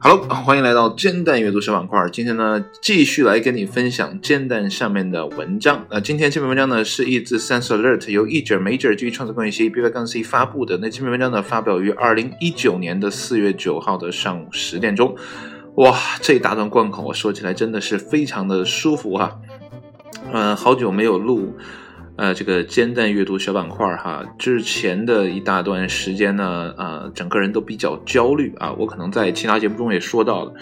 Hello，欢迎来到煎蛋阅读小板块。今天呢，继续来跟你分享煎蛋上面的文章。那今天这篇文章呢，是一自 Sense Alert 由译者 Major 基于创作公益协议 B Y 杠 C 发布的。那这篇文章呢，发表于二零一九年的四月九号的上午十点钟。哇，这一大段贯口，我说起来真的是非常的舒服哈。嗯，好久没有录。呃，这个煎蛋阅读小板块哈，之前的一大段时间呢，呃，整个人都比较焦虑啊。我可能在其他节目中也说到了，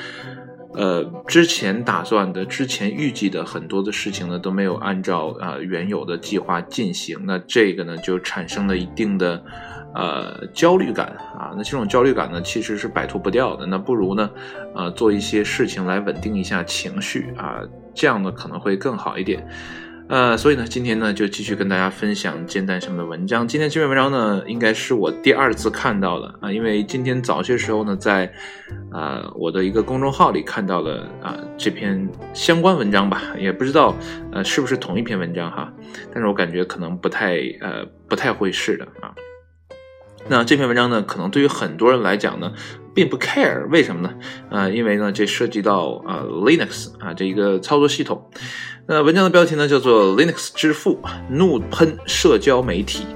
呃，之前打算的、之前预计的很多的事情呢，都没有按照啊原有的计划进行。那这个呢，就产生了一定的呃焦虑感啊。那这种焦虑感呢，其实是摆脱不掉的。那不如呢，呃，做一些事情来稳定一下情绪啊，这样呢可能会更好一点。呃，所以呢，今天呢就继续跟大家分享煎蛋上面的文章。今天这篇文章呢，应该是我第二次看到了啊，因为今天早些时候呢，在啊我的一个公众号里看到了啊这篇相关文章吧，也不知道呃是不是同一篇文章哈，但是我感觉可能不太呃不太会是的啊。那这篇文章呢，可能对于很多人来讲呢，并不 care，为什么呢？呃，因为呢，这涉及到呃 Linux 啊这一个操作系统。那文章的标题呢，叫做 Linux 之父怒喷社交媒体。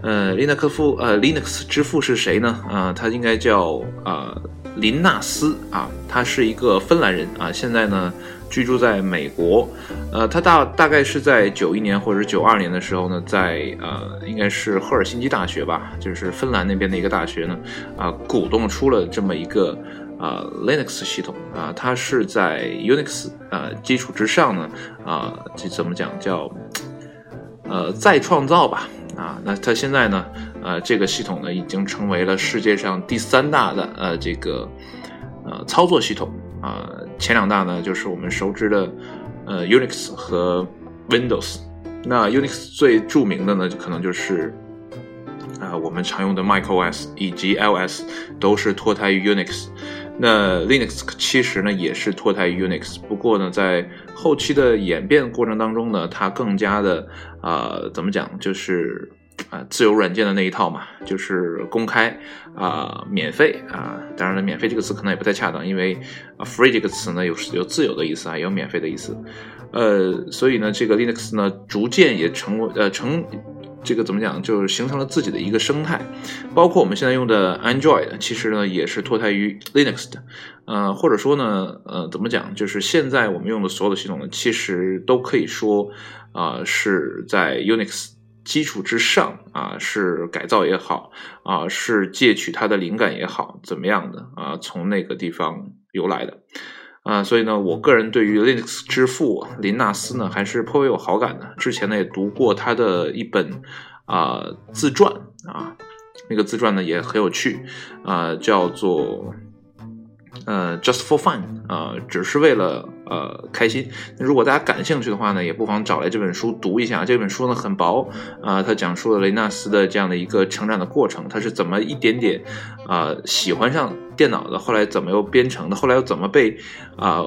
呃，林纳克夫，呃，Linux 之父是谁呢？啊，他应该叫啊林纳斯啊，他是一个芬兰人啊，现在呢居住在美国。呃，他大大概是在九一年或者九二年的时候呢，在呃应该是赫尔辛基大学吧，就是芬兰那边的一个大学呢，啊，鼓动出了这么一个。啊，Linux 系统啊，它是在 Unix 呃基础之上呢，啊，这怎么讲叫呃再创造吧啊，那它现在呢，呃，这个系统呢已经成为了世界上第三大的呃这个呃操作系统啊，前两大呢就是我们熟知的呃 Unix 和 Windows，那 Unix 最著名的呢可能就是啊我们常用的 MacOS 以及 iOS 都是脱胎于 Unix。那 Linux 其实呢也是脱胎于 Unix，不过呢在后期的演变过程当中呢，它更加的啊怎么讲，就是啊自由软件的那一套嘛，就是公开啊免费啊，当然了，免费这个词可能也不太恰当，因为 free 这个词呢有有自由的意思啊，也有免费的意思，呃，所以呢这个 Linux 呢逐渐也成为呃成。这个怎么讲？就是形成了自己的一个生态，包括我们现在用的 Android，其实呢也是脱胎于 Linux 的，呃，或者说呢，呃，怎么讲？就是现在我们用的所有的系统呢，其实都可以说，啊，是在 Unix 基础之上啊，是改造也好，啊，是借取它的灵感也好，怎么样的啊，从那个地方由来的。啊，所以呢，我个人对于 Linux 之父林纳斯呢，还是颇为有好感的。之前呢，也读过他的一本啊自传啊，那个自传呢也很有趣啊，叫做。呃，just for fun，啊，只是为了呃开心。如果大家感兴趣的话呢，也不妨找来这本书读一下。这本书呢很薄啊，它讲述了雷纳斯的这样的一个成长的过程，他是怎么一点点啊喜欢上电脑的，后来怎么又编程的，后来又怎么被啊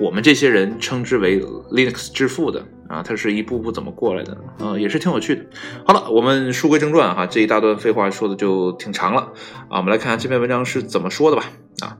我们这些人称之为 Linux 之父的啊，他是一步步怎么过来的，呃，也是挺有趣的。好了，我们书归正传哈，这一大段废话说的就挺长了啊，我们来看看这篇文章是怎么说的吧啊。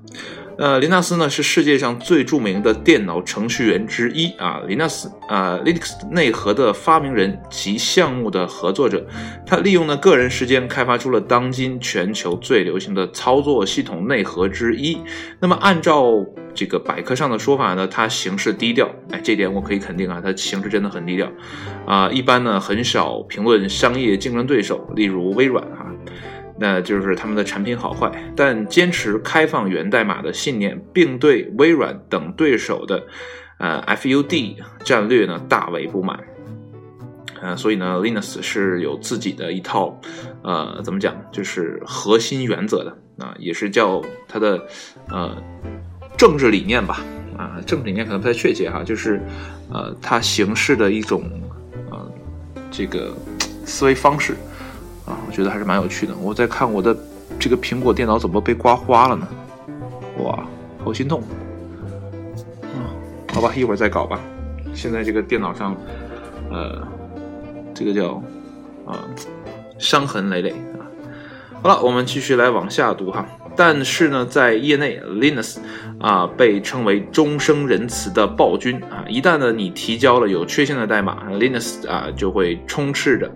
呃，林纳斯呢是世界上最著名的电脑程序员之一啊。林纳斯啊，Linux 内核的发明人及项目的合作者，他利用呢个人时间开发出了当今全球最流行的操作系统内核之一。那么按照这个百科上的说法呢，他行事低调，哎，这点我可以肯定啊，他行事真的很低调啊。一般呢很少评论商业竞争对手，例如微软啊。那就是他们的产品好坏，但坚持开放源代码的信念，并对微软等对手的呃 FUD 战略呢大为不满，呃，所以呢，Linux 是有自己的一套呃怎么讲，就是核心原则的。啊，也是叫它的呃政治理念吧。啊，政治理念可能不太确切哈，就是呃它行事的一种呃这个思维方式。觉得还是蛮有趣的。我在看我的这个苹果电脑怎么被刮花了呢？哇，好心痛！啊，好吧，一会儿再搞吧。现在这个电脑上，呃，这个叫啊，伤痕累累啊。好了，我们继续来往下读哈。但是呢，在业内，Linux 啊被称为终生仁慈的暴君啊。一旦呢你提交了有缺陷的代码，Linux 啊就会充斥着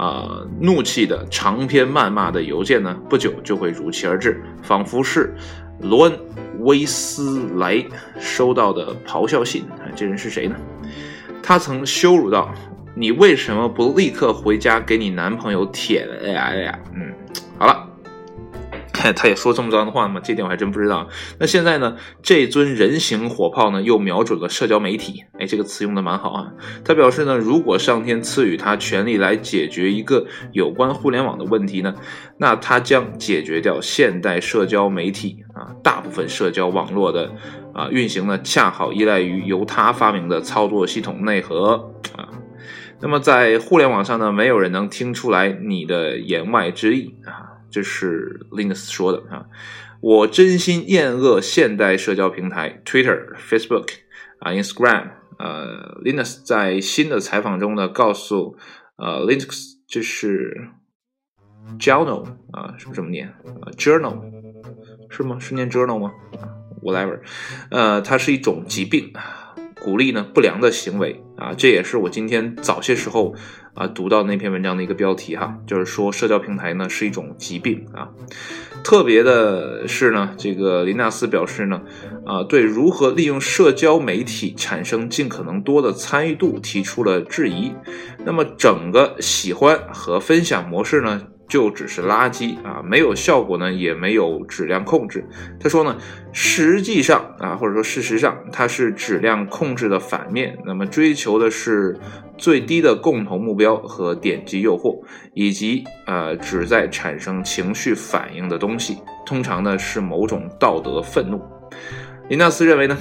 啊怒气的长篇谩骂的邮件呢，不久就会如期而至，仿佛是罗恩·威斯莱收到的咆哮信。这人是谁呢？他曾羞辱道你为什么不立刻回家给你男朋友舔？哎呀哎呀，嗯，好了。他也说这么脏的话吗？这点我还真不知道。那现在呢？这尊人形火炮呢，又瞄准了社交媒体。哎，这个词用的蛮好啊。他表示呢，如果上天赐予他权力来解决一个有关互联网的问题呢，那他将解决掉现代社交媒体啊，大部分社交网络的啊运行呢，恰好依赖于由他发明的操作系统内核啊。那么在互联网上呢，没有人能听出来你的言外之意啊。这是 Linus 说的啊，我真心厌恶现代社交平台 Twitter、Facebook 啊、Instagram。呃，Linus 在新的采访中呢，告诉呃 Linux 这是 Journal 啊，是不是这么念啊？Journal 是吗？是念 Journal 吗？Whatever，呃，它是一种疾病。鼓励呢不良的行为啊，这也是我今天早些时候啊读到那篇文章的一个标题哈，就是说社交平台呢是一种疾病啊。特别的是呢，这个林纳斯表示呢，啊对如何利用社交媒体产生尽可能多的参与度提出了质疑。那么整个喜欢和分享模式呢？就只是垃圾啊，没有效果呢，也没有质量控制。他说呢，实际上啊，或者说事实上，它是质量控制的反面。那么追求的是最低的共同目标和点击诱惑，以及呃旨在产生情绪反应的东西，通常呢是某种道德愤怒。林纳斯认为呢，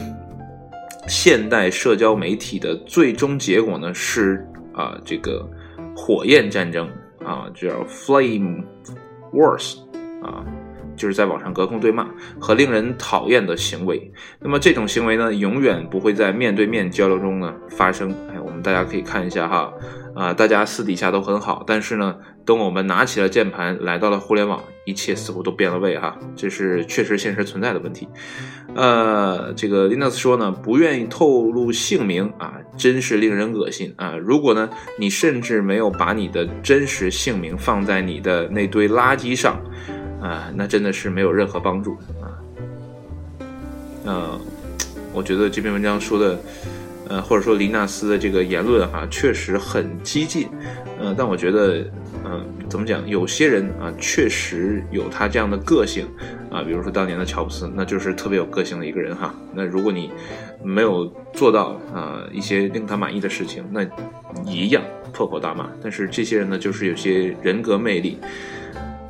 现代社交媒体的最终结果呢是啊这个火焰战争。啊，叫 flame wars，啊，就是在网上隔空对骂和令人讨厌的行为。那么这种行为呢，永远不会在面对面交流中呢发生。哎，我们大家可以看一下哈。啊，大家私底下都很好，但是呢，等我们拿起了键盘，来到了互联网，一切似乎都变了味哈。这是确实现实存在的问题。呃，这个 Linux 说呢，不愿意透露姓名啊，真是令人恶心啊。如果呢，你甚至没有把你的真实姓名放在你的那堆垃圾上啊，那真的是没有任何帮助啊。嗯，我觉得这篇文章说的。呃，或者说林纳斯的这个言论哈，确实很激进，呃，但我觉得，嗯，怎么讲？有些人啊，确实有他这样的个性啊，比如说当年的乔布斯，那就是特别有个性的一个人哈。那如果你没有做到啊一些令他满意的事情，那一样破口大骂。但是这些人呢，就是有些人格魅力。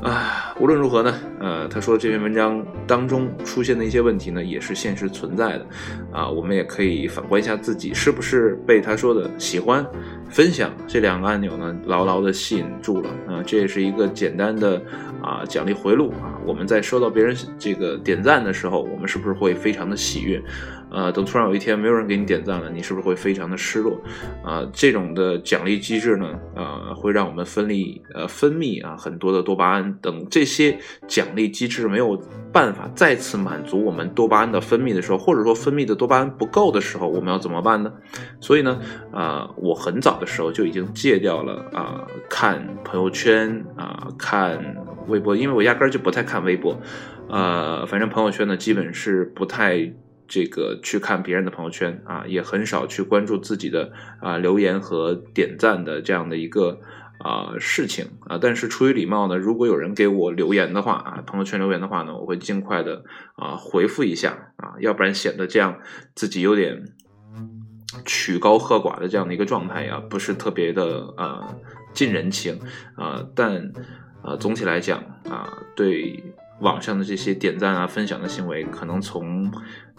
啊，无论如何呢，呃，他说这篇文章当中出现的一些问题呢，也是现实存在的，啊，我们也可以反观一下自己是不是被他说的喜欢、分享这两个按钮呢牢牢的吸引住了。啊，这也是一个简单的啊奖励回路。啊，我们在收到别人这个点赞的时候，我们是不是会非常的喜悦？呃，等突然有一天没有人给你点赞了，你是不是会非常的失落？啊，这种的奖励机制呢，呃，会让我们分泌呃分泌啊很多的多巴胺等这些奖励机制没有办法再次满足我们多巴胺的分泌的时候，或者说分泌的多巴胺不够的时候，我们要怎么办呢？所以呢，啊，我很早的时候就已经戒掉了啊看朋友圈啊看微博，因为我压根儿就不太看微博，呃，反正朋友圈呢基本是不太。这个去看别人的朋友圈啊，也很少去关注自己的啊留言和点赞的这样的一个啊事情啊。但是出于礼貌呢，如果有人给我留言的话啊，朋友圈留言的话呢，我会尽快的啊回复一下啊，要不然显得这样自己有点曲高和寡的这样的一个状态呀，不是特别的啊近人情啊。但啊总体来讲啊，对。网上的这些点赞啊、分享的行为，可能从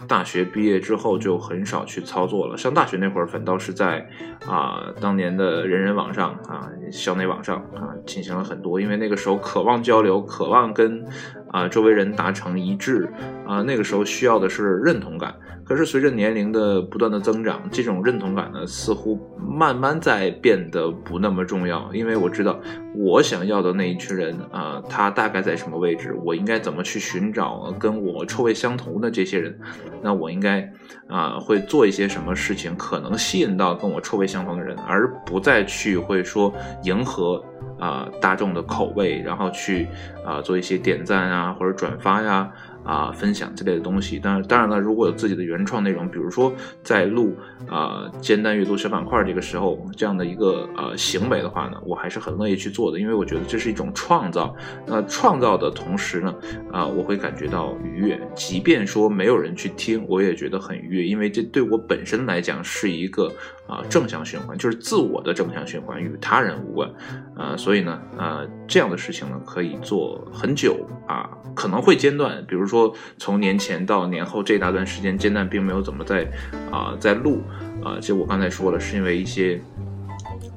大学毕业之后就很少去操作了。上大学那会儿，反倒是在啊当年的人人网上啊、校内网上啊进行了很多，因为那个时候渴望交流，渴望跟啊周围人达成一致啊，那个时候需要的是认同感。可是随着年龄的不断的增长，这种认同感呢，似乎慢慢在变得不那么重要。因为我知道我想要的那一群人啊，他大概在什么位置，我应该怎么去寻找跟我臭味相同的这些人，那我应该啊会做一些什么事情，可能吸引到跟我臭味相同的人，而不再去会说迎合啊大众的口味，然后去啊做一些点赞啊或者转发呀。啊，分享之类的东西，当然，当然了，如果有自己的原创内容，比如说在录啊煎蛋阅读小板块儿这个时候这样的一个呃行为的话呢，我还是很乐意去做的，因为我觉得这是一种创造。那创造的同时呢，啊，我会感觉到愉悦，即便说没有人去听，我也觉得很愉悦，因为这对我本身来讲是一个啊正向循环，就是自我的正向循环，与他人无关。啊，所以呢，呃，这样的事情呢可以做很久啊，可能会间断，比如。说从年前到年后这大段时间，间断并没有怎么在啊在录啊，其实我刚才说了，是因为一些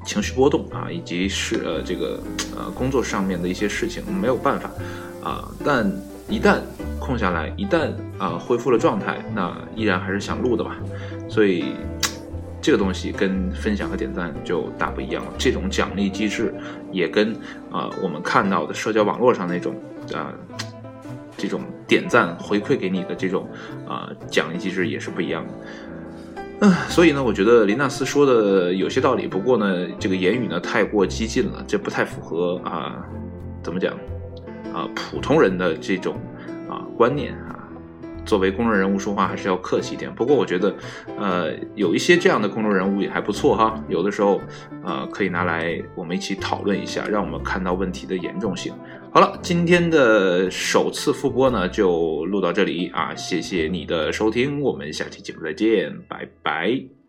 情绪波动啊，以及是呃这个呃工作上面的一些事情没有办法啊，但一旦空下来，一旦啊恢复了状态，那依然还是想录的吧。所以这个东西跟分享和点赞就大不一样了。这种奖励机制也跟啊我们看到的社交网络上那种啊。这种点赞回馈给你的这种啊奖励机制也是不一样的，嗯，所以呢，我觉得林纳斯说的有些道理，不过呢，这个言语呢太过激进了，这不太符合啊，怎么讲啊普通人的这种啊观念啊。作为公众人物说话还是要客气一点。不过我觉得，呃，有一些这样的公众人物也还不错哈。有的时候，呃，可以拿来我们一起讨论一下，让我们看到问题的严重性。好了，今天的首次复播呢就录到这里啊，谢谢你的收听，我们下期节目再见，拜拜。